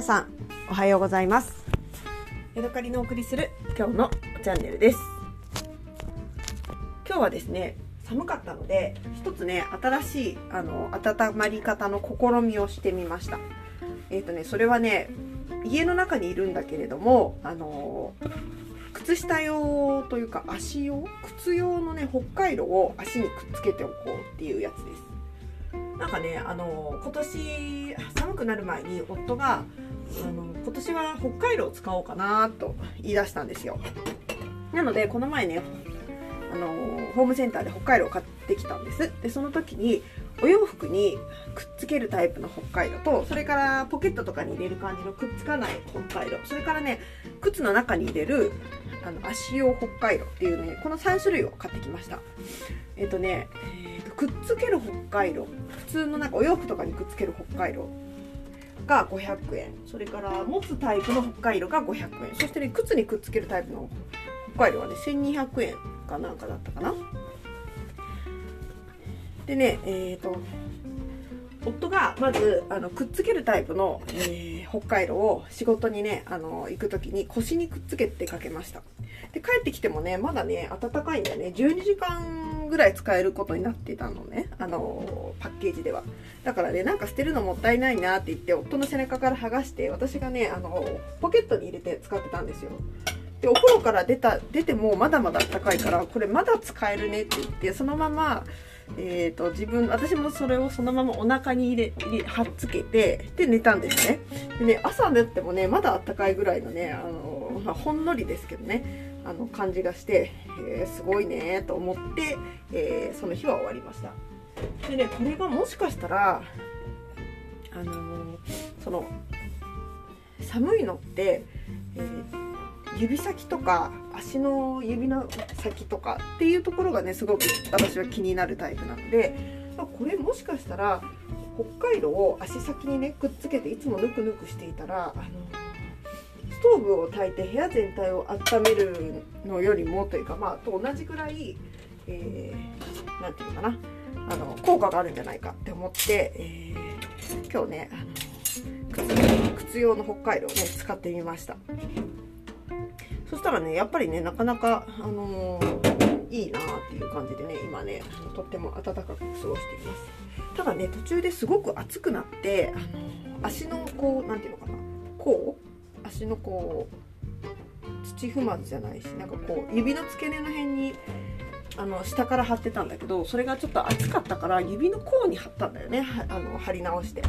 皆さんおはようございます。ヤドカリのお送りする今日のチャンネルです。今日はですね寒かったので一つね新しいあの温まり方の試みをしてみました。えっ、ー、とねそれはね家の中にいるんだけれどもあの靴下用というか足用？靴用のね北海道を足にくっつけておこうっていうやつです。なんかねあの今年寒くなる前に夫があの今年は北海道を使おうかなと言い出したんですよ。なのでこの前ねあのホームセンターで北海道を買ってきたんです。でその時にお洋服にくっつけるタイプの北海道とそれからポケットとかに入れる感じのくっつかない北海道。それからね靴の中に入れるあの足用北海道っていうねこの3種類を買ってきました。えっ、とね、えーと、くっつける北海道。普通のなんかお洋服とかにくっつける北海道。が500円。それから持つタイプの北海道が500円。そしてね靴にくっつけるタイプの北海道はね1200円かなんかだったかな。でねえっ、ー、と夫がまずあのくっつけるタイプの、えー、北海道を仕事にねあの行く時に腰にくっつけてかけました。で帰ってきてもねまだね暖かいんだよね。12時間ぐらい使えることになってたのね。あのパッケージでは。だからねなんか捨てるのもったいないなって言って夫の背中から剥がして私がねあのポケットに入れて使ってたんですよ。でお風呂から出た出てもまだまだ暖かいからこれまだ使えるねって言ってそのままえーと、自分私もそれをそのままお腹に入れ入はっつけてで寝たんですね。でね朝寝ってもねまだあったかいぐらいのねあの、まあ、ほんのりですけどね。あの感じがして、えー、すごいねと思って、えー、その日は終わりました。でねこれがもしかしたらあのー、その寒いのって、え指先とか足の指の先とかっていうところがねすごく私は気になるタイプなのでまこれもしかしたら北海道を足先にねくっつけていつもぬくぬくしていたらあのストーブを炊いて部屋全体を温めるのよりもというかまあと同じぐらい何、えー、て言うのかなあの効果があるんじゃないかって思って、えー、今日ねあの靴用の北海道をね使ってみました。そしたらねやっぱりねなかなかあのー、いいなっていう感じでね今ねとっても暖かく過ごしていますただね途中ですごく暑くなって、あの、足のこう何て言うのかなこう足のこう土踏まずじゃないしなんかこう指の付け根の辺にあの下から貼ってたんだけどそれがちょっと暑かったから指の甲に貼ったんだよね。あの貼り直して。で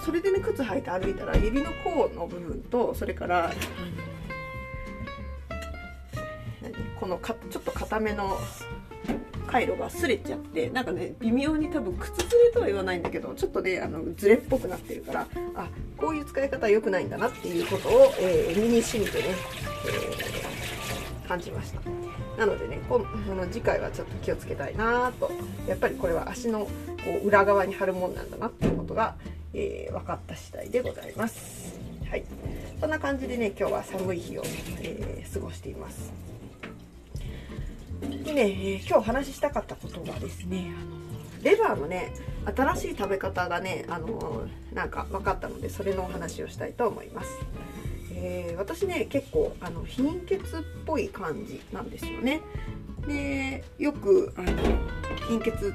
それでね靴履いて歩いたら指の甲の部分とそれからこのかちょっと硬めの回路が擦れちゃってなんかね微妙に多分靴ずれとは言わないんだけどちょっとねあのズレっぽくなってるからあこういう使い方は良くないんだなっていうことを、えー、身に染みてね、えー、感じました。なのでねこの次回はちょっと気をつけたいなと。やっぱりこれは足のこう裏側に貼るもんなんだなっていうことが、えー、分かった次第でございます。はい。そんな感じでね今日は寒い日を、え過ごしています。でね、えー、今日お話ししたかったことはですねあのレバーのね新しい食べ方がねあのなんか分かったのでそれのお話をしたいと思います、えー、私ね結構あの貧血っぽい感じなんですよね。でよくあの貧血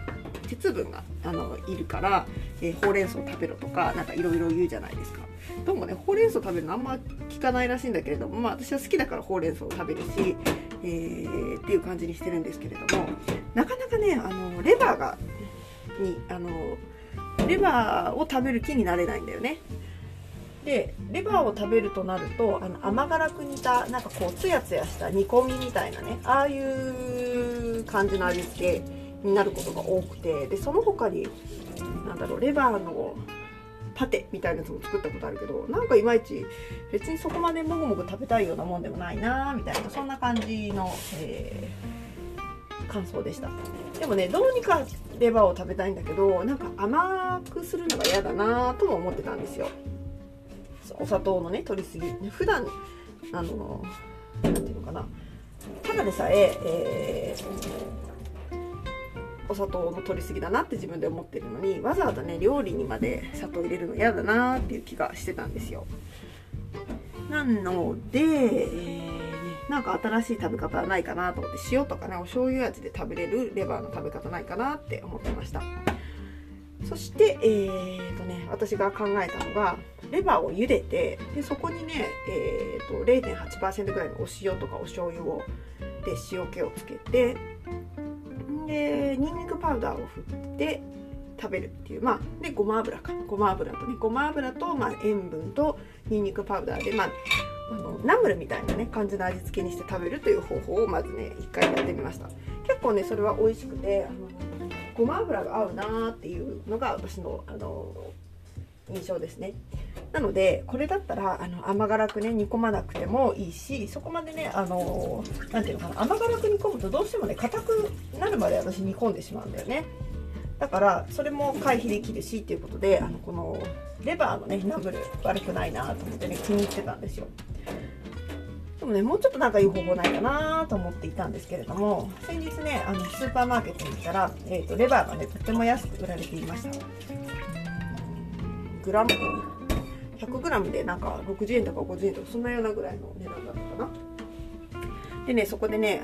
鉄分があのいるから、えー、ほうれん草食べろとかなんかいろいろ言うじゃないですか。どうもねほうれん草食べるのあんま聞かないらしいんだけれどもまあ私は好きだからほうれん草を食べるしえー、っていう感じにしてるんですけれどもなかなかねあのレバーがにあのレバーを食べる気になれないんだよね。でレバーを食べるとなるとあの甘辛く煮たなんかこうツヤツヤした煮込みみたいなねああいう感じの味付けになることが多くてでその他に何だろうレバーのパテみたいなやつも作ったことあるけどなんかいまいち別にそこまでもぐもぐ食べたいようなもんでもないなみたいなそんな感じの、えー、感想でした。でもねどうにかレバーを食べたいんだけどなんか甘くするのが嫌だなとも思ってたんですよ。お砂糖のね取りすぎ普段あの何ていうのかな。ただでさええー、お砂糖の取りすぎだなって自分で思ってるのにわざわざね料理にまで砂糖入れるの嫌だなっていう気がしてたんですよ。なので、えーなんか新しい食べ方はないかなと思って塩とかねお醤油味で食べれるレバーの食べ方ないかなって思ってました。そしてえーとね私が考えたのがレバーを茹でてでそこにね、えーと、0.8%ぐらいのお塩とかお醤油をで塩気をつけてでニンニクパウダーを振って食べるっていう。まあでごま油か。ごま油とね。ごま油と、まあ、塩分とニンニクパウダーでまああのナムルみたいなね感じの味付けにして食べるという方法をまずね一回やってみました。結構ねそれは美味しくてあのごま油が合うなーっていうのが私のあの印象ですね。なのでこれだったらあの甘辛くね煮込まなくてもいいしそこまでねあの何ていうのかな甘辛く煮込むとどうしてもね硬くなるまで私煮込んでしまうんだよね。だからそれも回避できるしっていうことであのこのレバーのねナムル悪くないなと思ってね気に入ってたんですよ。でもねもうちょっとなんかいい方法ないかなと思っていたんですけれども先日ねあのスーパーマーケットに行ったら、えーと、レバーがねとても安く売られていました。グラム 100g でなんか60円とか50円とかそんなようなぐらいの値段だったかな。でねそこでね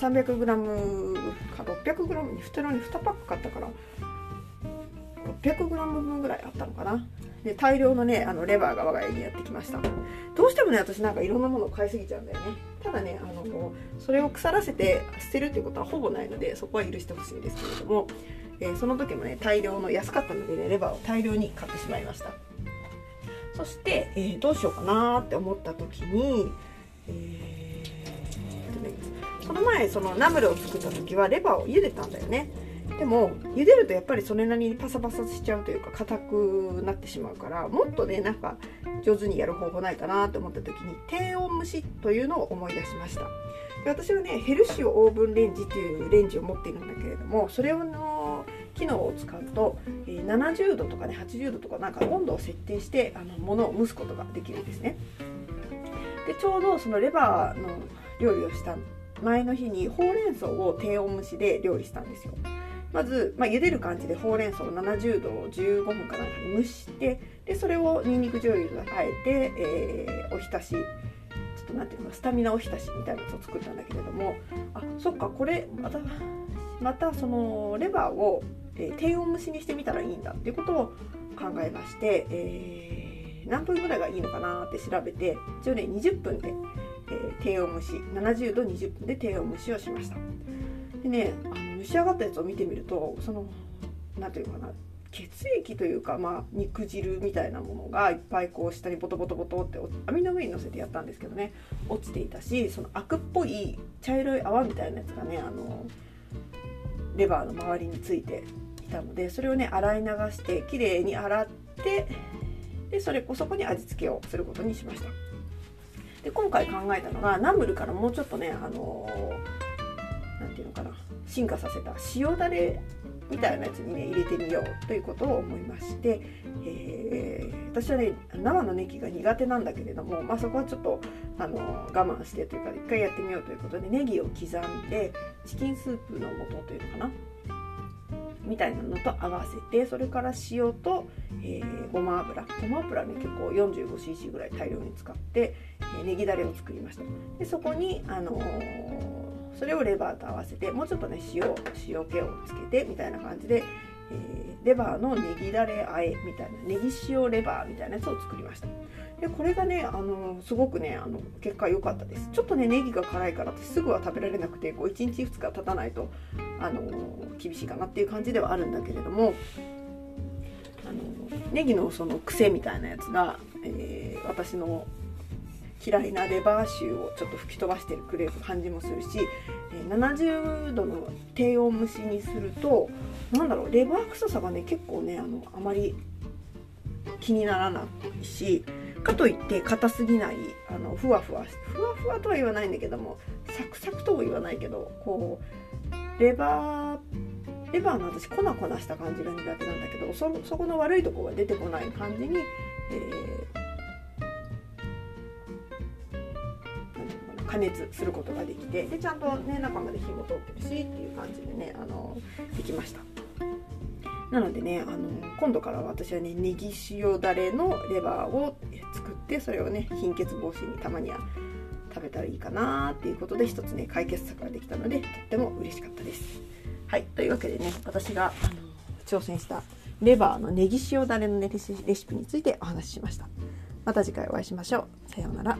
300g か 600g に袋に2パック買ったから 600g 分ぐらいあったのかな。で大量のねあのレバーが我が家にやってきました。どうしてもね私なんかいろんなものを買いすぎちゃうんだよね。ただねあのそれを腐らせて捨てるっていうことはほぼないのでそこは許してほしいんですけれども、えー、その時もね大量の安かったのでねレバーを大量に買ってしまいました。そして、えー、どうしようかなって思った時に、えー、この前そのナムルを作った時はレバーを茹でたんだよね。でも茹でるとやっぱりそれなりにパサパサしちゃうというか硬くなってしまうからもっとねなんか上手にやる方法ないかなと思った時に低温蒸しというのを思い出しました。で私はねヘルシオオーブンレンジっていうレンジを持っているんだけれどもそれをの機能を使うと70度とかね80度とかなんか温度を設定してあの物を蒸すことができるんですね。でちょうどそのレバーの料理をした前の日にほうれん草を低温蒸しで料理したんですよ。まず、まあ、茹でる感じでほうれん草を70度を15分かなんかに蒸してでそれをにんにく醤油であえて、えー、おひたしちょっとなんていうのスタミナおひたしみたいなやつを作ったんだけれどもあそっかこれまたまたそのレバーを、えー、低温蒸しにしてみたらいいんだっていうことを考えまして、えー、何分ぐらいがいいのかなって調べて一応ね20分で、えー、低温蒸し70度20分で低温蒸しをしました。でねあの蒸し上がったやつを見てみるとその何て言うかな血液というか、まあ、肉汁みたいなものがいっぱいこう下にボトボトボトって網の上に乗せてやったんですけどね落ちていたしそのアクっぽい茶色い泡みたいなやつがねあのレバーの周りについてたのでそれをね洗い流してきれいに洗ってでそれそこに味付けをすることにしました。で今回考えたのがナムルからもうちょっとねあの何て言うのかな進化させた塩だれみたいなやつにね入れてみようということを思いまして、えー、私はね生のネギが苦手なんだけれども、まあ、そこはちょっとあの我慢してというか一回やってみようということでネギを刻んでチキンスープの素というのかなみたいなのと合わせてそれから塩と、えー、ごま油。ごま油ね結構 45cc ぐらい大量に使って、えー、ネギだれを作りました。でそこにあのーそれをレバーと合わせてもうちょっとね塩塩気をつけてみたいな感じで、えー、レバーのネギだれあえみたいなネギ塩レバーみたいなやつを作りました。でこれがねあのすごくねあの結果良かったです。ちょっとねネギが辛いからってすぐは食べられなくてこう1日2日経たないとあの厳しいかなっていう感じではあるんだけれどもあのネギのその癖みたいなやつが、えー、私の嫌いなレバー臭をちょっと吹き飛ばしてくれる感じもするし70度の低温蒸しにすると何だろうレバー臭さがね結構ねあのあまり気にならないしかといって硬すぎないあのふわふわふわふわとは言わないんだけどもサクサクとも言わないけどこうレバーレバーの私粉粉した感じが苦手なんだけどそそこの悪いとこが出てこない感じに、えー加熱することができてでちゃんとね中まで火も通ってるしっていう感じでねあのできました。なのでねあの今度から私はねネギ塩だれのレバーを作ってそれをね貧血防止にたまには食べたらいいかなっていうことで一つね解決策ができたのでとっても嬉しかったです。はいというわけでね私があの挑戦したレバーのネギ塩だれのレシピについてお話ししました。また次回お会いしましょう。さようなら。